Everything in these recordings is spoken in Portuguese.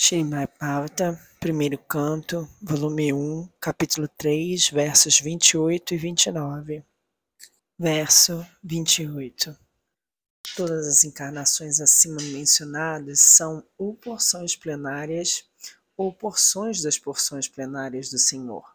Srimad Bhagavatam, primeiro canto, volume 1, capítulo 3, versos 28 e 29. Verso 28. Todas as encarnações acima mencionadas são ou porções plenárias ou porções das porções plenárias do Senhor,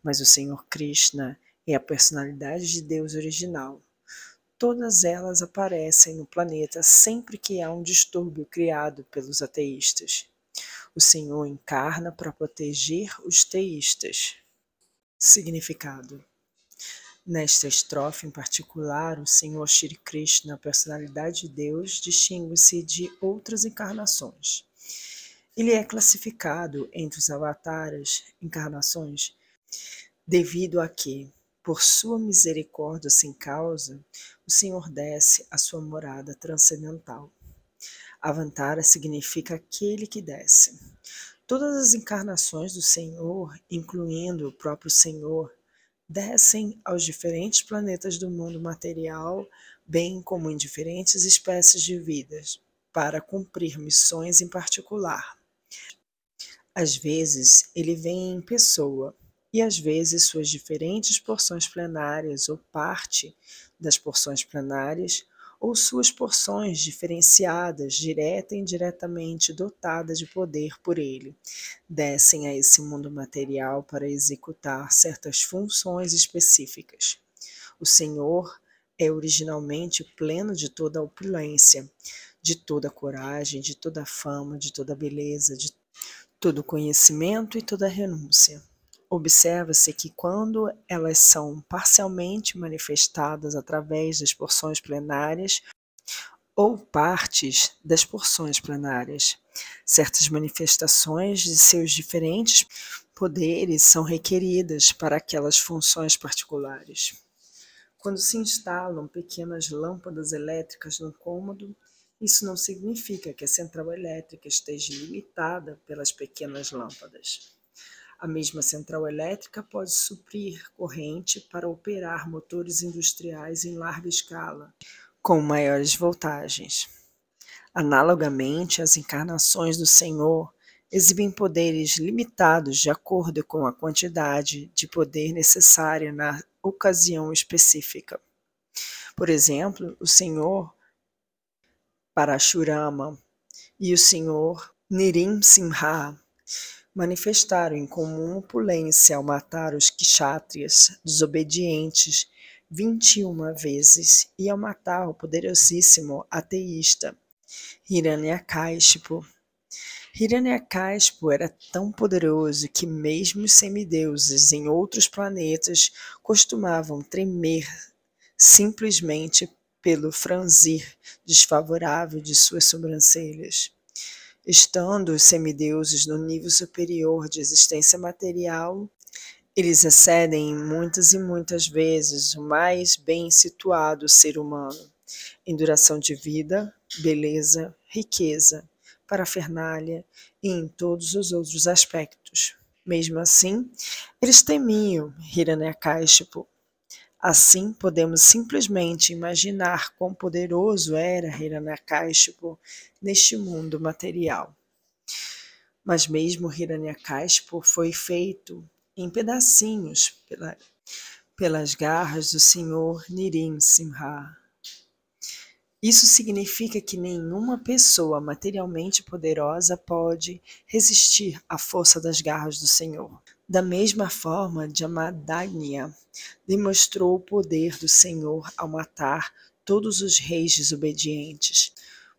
mas o Senhor Krishna é a personalidade de Deus original. Todas elas aparecem no planeta sempre que há um distúrbio criado pelos ateístas. O Senhor encarna para proteger os teístas. Significado: Nesta estrofe em particular, o Senhor Shri Krishna, a personalidade de Deus, distingue-se de outras encarnações. Ele é classificado entre os avataras, encarnações, devido a que, por sua misericórdia sem causa, o Senhor desce à sua morada transcendental. Avantara significa aquele que desce. Todas as encarnações do Senhor, incluindo o próprio Senhor, descem aos diferentes planetas do mundo material, bem como em diferentes espécies de vidas, para cumprir missões em particular. Às vezes, ele vem em pessoa, e às vezes suas diferentes porções plenárias ou parte das porções plenárias ou suas porções diferenciadas, direta e indiretamente dotadas de poder por ele, descem a esse mundo material para executar certas funções específicas. O Senhor é originalmente pleno de toda a opulência, de toda a coragem, de toda a fama, de toda a beleza, de todo conhecimento e toda a renúncia. Observa-se que quando elas são parcialmente manifestadas através das porções plenárias ou partes das porções plenárias, certas manifestações de seus diferentes poderes são requeridas para aquelas funções particulares. Quando se instalam pequenas lâmpadas elétricas no cômodo, isso não significa que a central elétrica esteja limitada pelas pequenas lâmpadas. A mesma central elétrica pode suprir corrente para operar motores industriais em larga escala, com maiores voltagens. Analogamente, as encarnações do Senhor exibem poderes limitados de acordo com a quantidade de poder necessária na ocasião específica. Por exemplo, o Senhor Parashurama e o Senhor Nirim Simha manifestaram em comum opulência ao matar os kshatriyas desobedientes vinte e uma vezes e ao matar o poderosíssimo ateísta Hiranyakashipu. Hiranyakashipu era tão poderoso que mesmo os semideuses em outros planetas costumavam tremer simplesmente pelo franzir desfavorável de suas sobrancelhas. Estando os semideuses no nível superior de existência material, eles excedem muitas e muitas vezes o mais bem situado ser humano em duração de vida, beleza, riqueza, parafernália e em todos os outros aspectos. Mesmo assim, eles temiam Hiranyakashipu Assim, podemos simplesmente imaginar quão poderoso era Hiranyakashipu neste mundo material. Mas mesmo Hiranyakashipu foi feito em pedacinhos pela, pelas garras do Senhor Nirim Simha. Isso significa que nenhuma pessoa materialmente poderosa pode resistir à força das garras do Senhor. Da mesma forma, Jamadagnya demonstrou o poder do Senhor ao matar todos os reis desobedientes,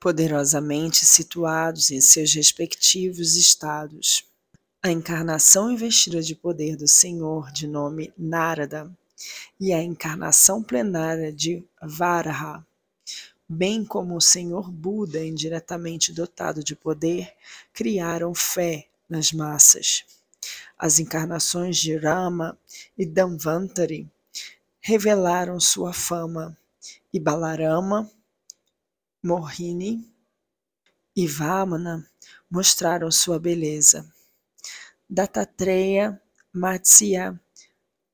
poderosamente situados em seus respectivos estados. A encarnação investida de poder do Senhor, de nome Narada, e a encarnação plenária de Varaha, bem como o Senhor Buda, indiretamente dotado de poder, criaram fé nas massas. As encarnações de Rama e Dhanvantari revelaram sua fama, e Balarama, Mohini e Vamana mostraram sua beleza. Dattatreya, Matsya,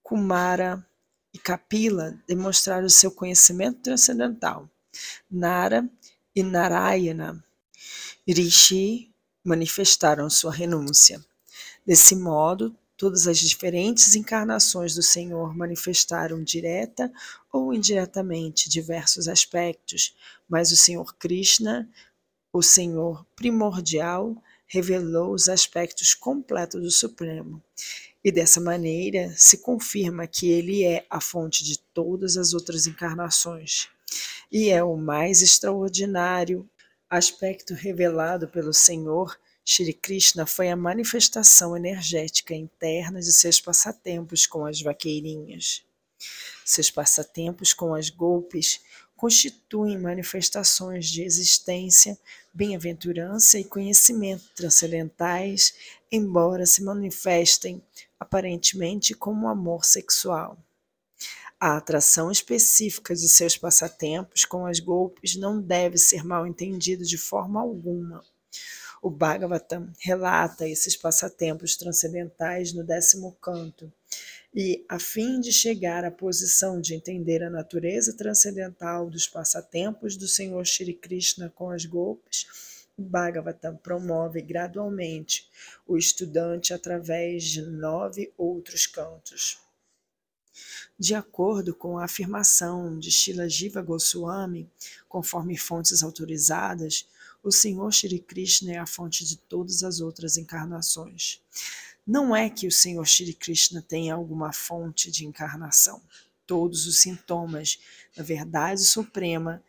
Kumara e Kapila demonstraram seu conhecimento transcendental. Nara e Narayana, Rishi, manifestaram sua renúncia. Desse modo, todas as diferentes encarnações do Senhor manifestaram direta ou indiretamente diversos aspectos, mas o Senhor Krishna, o Senhor primordial, revelou os aspectos completos do Supremo. E dessa maneira se confirma que ele é a fonte de todas as outras encarnações e é o mais extraordinário aspecto revelado pelo Senhor Shri Krishna foi a manifestação energética interna de seus passatempos com as vaqueirinhas. Seus passatempos com as golpes constituem manifestações de existência, bem-aventurança e conhecimento transcendentais, embora se manifestem aparentemente como amor sexual. A atração específica de seus passatempos com as golpes não deve ser mal entendida de forma alguma. O Bhagavatam relata esses passatempos transcendentais no décimo canto, e, a fim de chegar à posição de entender a natureza transcendental dos passatempos do Senhor Shri Krishna com as golpes, o Bhagavatam promove gradualmente o estudante através de nove outros cantos. De acordo com a afirmação de Shila Jiva Goswami, conforme fontes autorizadas, o Senhor Shri Krishna é a fonte de todas as outras encarnações. Não é que o Senhor Shri Krishna tenha alguma fonte de encarnação. Todos os sintomas da verdade suprema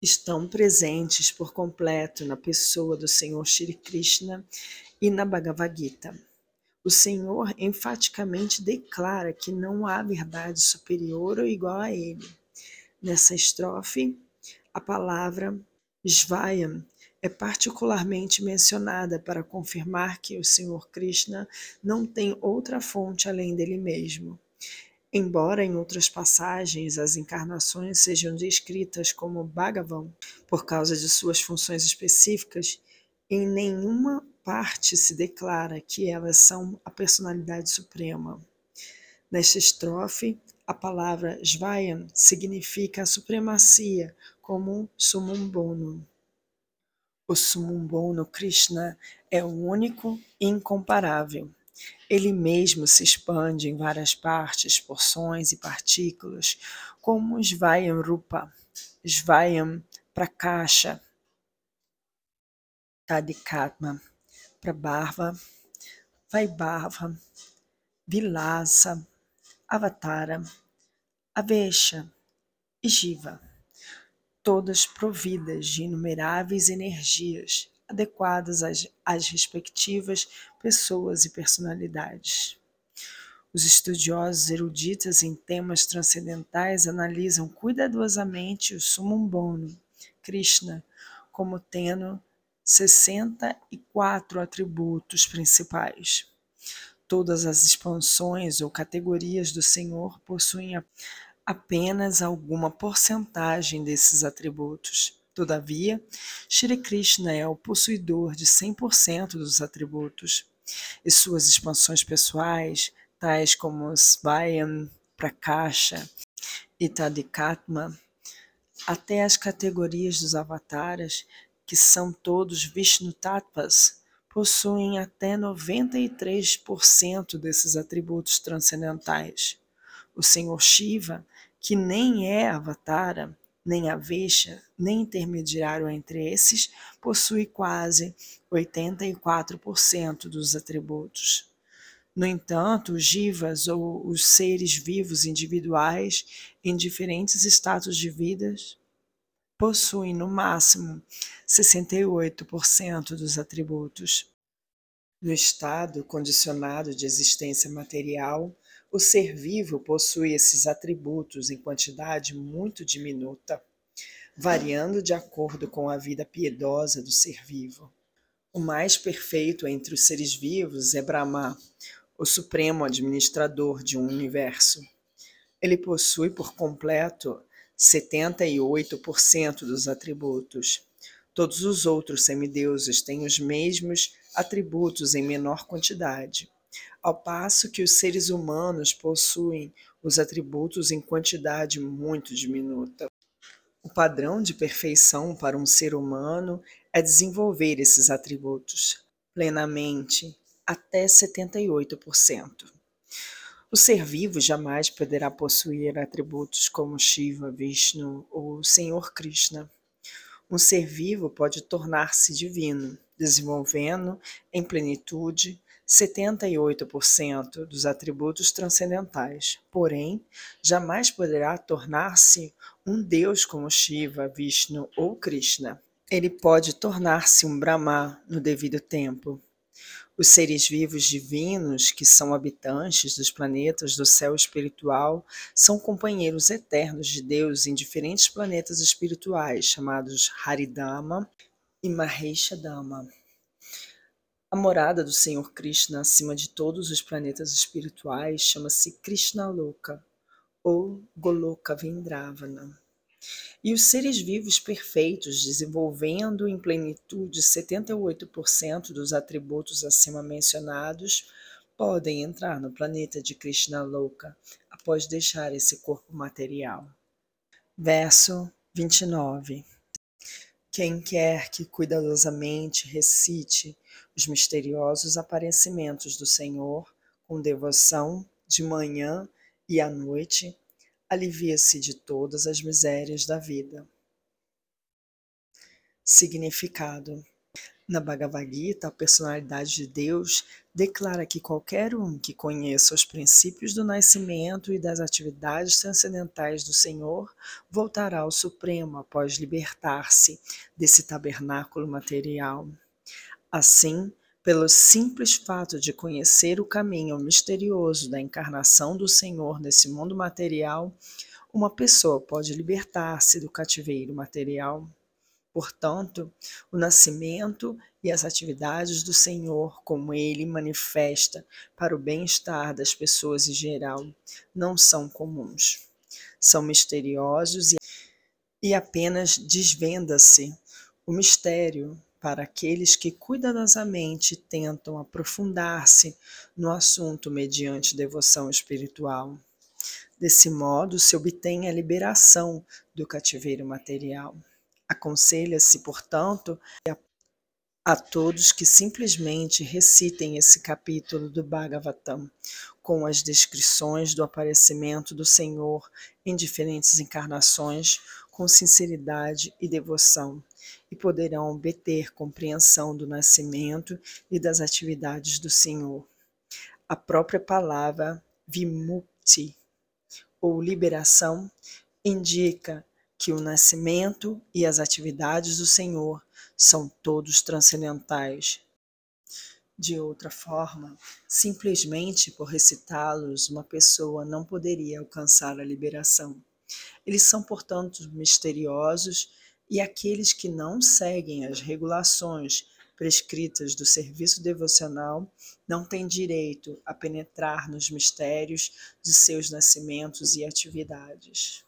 estão presentes por completo na pessoa do Senhor Shri Krishna e na Bhagavad Gita. O Senhor enfaticamente declara que não há verdade superior ou igual a ele. Nessa estrofe, a palavra Svayam é particularmente mencionada para confirmar que o Senhor Krishna não tem outra fonte além dele mesmo. Embora em outras passagens as encarnações sejam descritas como Bhagavan por causa de suas funções específicas, em nenhuma parte se declara que elas são a personalidade suprema. Nesta estrofe, a palavra Svayam significa a supremacia como sumum bonum. O sumum bonum Krishna é único e incomparável. Ele mesmo se expande em várias partes, porções e partículas, como Svayam Rupa, Svayam Prakasha, Tadikatma Prabhava, Vaibhava, Vilasa, Avatara, Avesha e Jiva, todas providas de inumeráveis energias adequadas às, às respectivas pessoas e personalidades. Os estudiosos eruditas em temas transcendentais analisam cuidadosamente o Sumum Bono, Krishna, como tendo 64 atributos principais. Todas as expansões ou categorias do Senhor possuem apenas alguma porcentagem desses atributos. Todavia, Shri Krishna é o possuidor de 100% dos atributos, e suas expansões pessoais, tais como Svayam, Prakasha e Tadikatma, até as categorias dos avataras, que são todos Vishnu Tattvas, possuem até 93% desses atributos transcendentais. O Senhor Shiva, que nem é avatara, nem avesha, nem intermediário entre esses, possui quase 84% dos atributos. No entanto, os jivas, ou os seres vivos individuais em diferentes estados de vidas, possuem no máximo 68% dos atributos. No estado condicionado de existência material, o ser vivo possui esses atributos em quantidade muito diminuta, variando de acordo com a vida piedosa do ser vivo. O mais perfeito entre os seres vivos é Brahma, o supremo administrador de um universo. Ele possui por completo 78% dos atributos. Todos os outros semideuses têm os mesmos atributos em menor quantidade, ao passo que os seres humanos possuem os atributos em quantidade muito diminuta. O padrão de perfeição para um ser humano é desenvolver esses atributos. plenamente até 78%. O ser vivo jamais poderá possuir atributos como Shiva, Vishnu ou Senhor Krishna. Um ser vivo pode tornar-se divino, desenvolvendo em plenitude 78% dos atributos transcendentais. Porém, jamais poderá tornar-se um deus como Shiva, Vishnu ou Krishna. Ele pode tornar-se um Brahma no devido tempo, os seres vivos divinos, que são habitantes dos planetas do céu espiritual, são companheiros eternos de Deus em diferentes planetas espirituais, chamados Haridama e Maheshadama. A morada do Senhor Krishna acima de todos os planetas espirituais chama-se Krishna Loka ou Goloka Vendravana. E os seres vivos perfeitos, desenvolvendo em plenitude 78% dos atributos acima mencionados, podem entrar no planeta de Krishna Loka após deixar esse corpo material. Verso 29. Quem quer que cuidadosamente recite os misteriosos aparecimentos do Senhor com devoção de manhã e à noite, alivia-se de todas as misérias da vida. Significado: Na Bhagavad Gita, a personalidade de Deus declara que qualquer um que conheça os princípios do nascimento e das atividades transcendentais do Senhor voltará ao Supremo após libertar-se desse tabernáculo material. Assim, pelo simples fato de conhecer o caminho misterioso da encarnação do Senhor nesse mundo material, uma pessoa pode libertar-se do cativeiro material. Portanto, o nascimento e as atividades do Senhor, como ele manifesta para o bem-estar das pessoas em geral, não são comuns. São misteriosos e, apenas desvenda-se o mistério para aqueles que cuidadosamente tentam aprofundar-se no assunto mediante devoção espiritual. Desse modo, se obtém a liberação do cativeiro material. Aconselha-se, portanto, a, a todos que simplesmente recitem esse capítulo do Bhagavatam, com as descrições do aparecimento do Senhor em diferentes encarnações, com sinceridade e devoção, e poderão obter compreensão do nascimento e das atividades do Senhor. A própria palavra vimukti, ou liberação, indica que o nascimento e as atividades do Senhor são todos transcendentais. De outra forma, simplesmente por recitá-los, uma pessoa não poderia alcançar a liberação. Eles são, portanto, misteriosos e aqueles que não seguem as regulações prescritas do serviço devocional não têm direito a penetrar nos mistérios de seus nascimentos e atividades.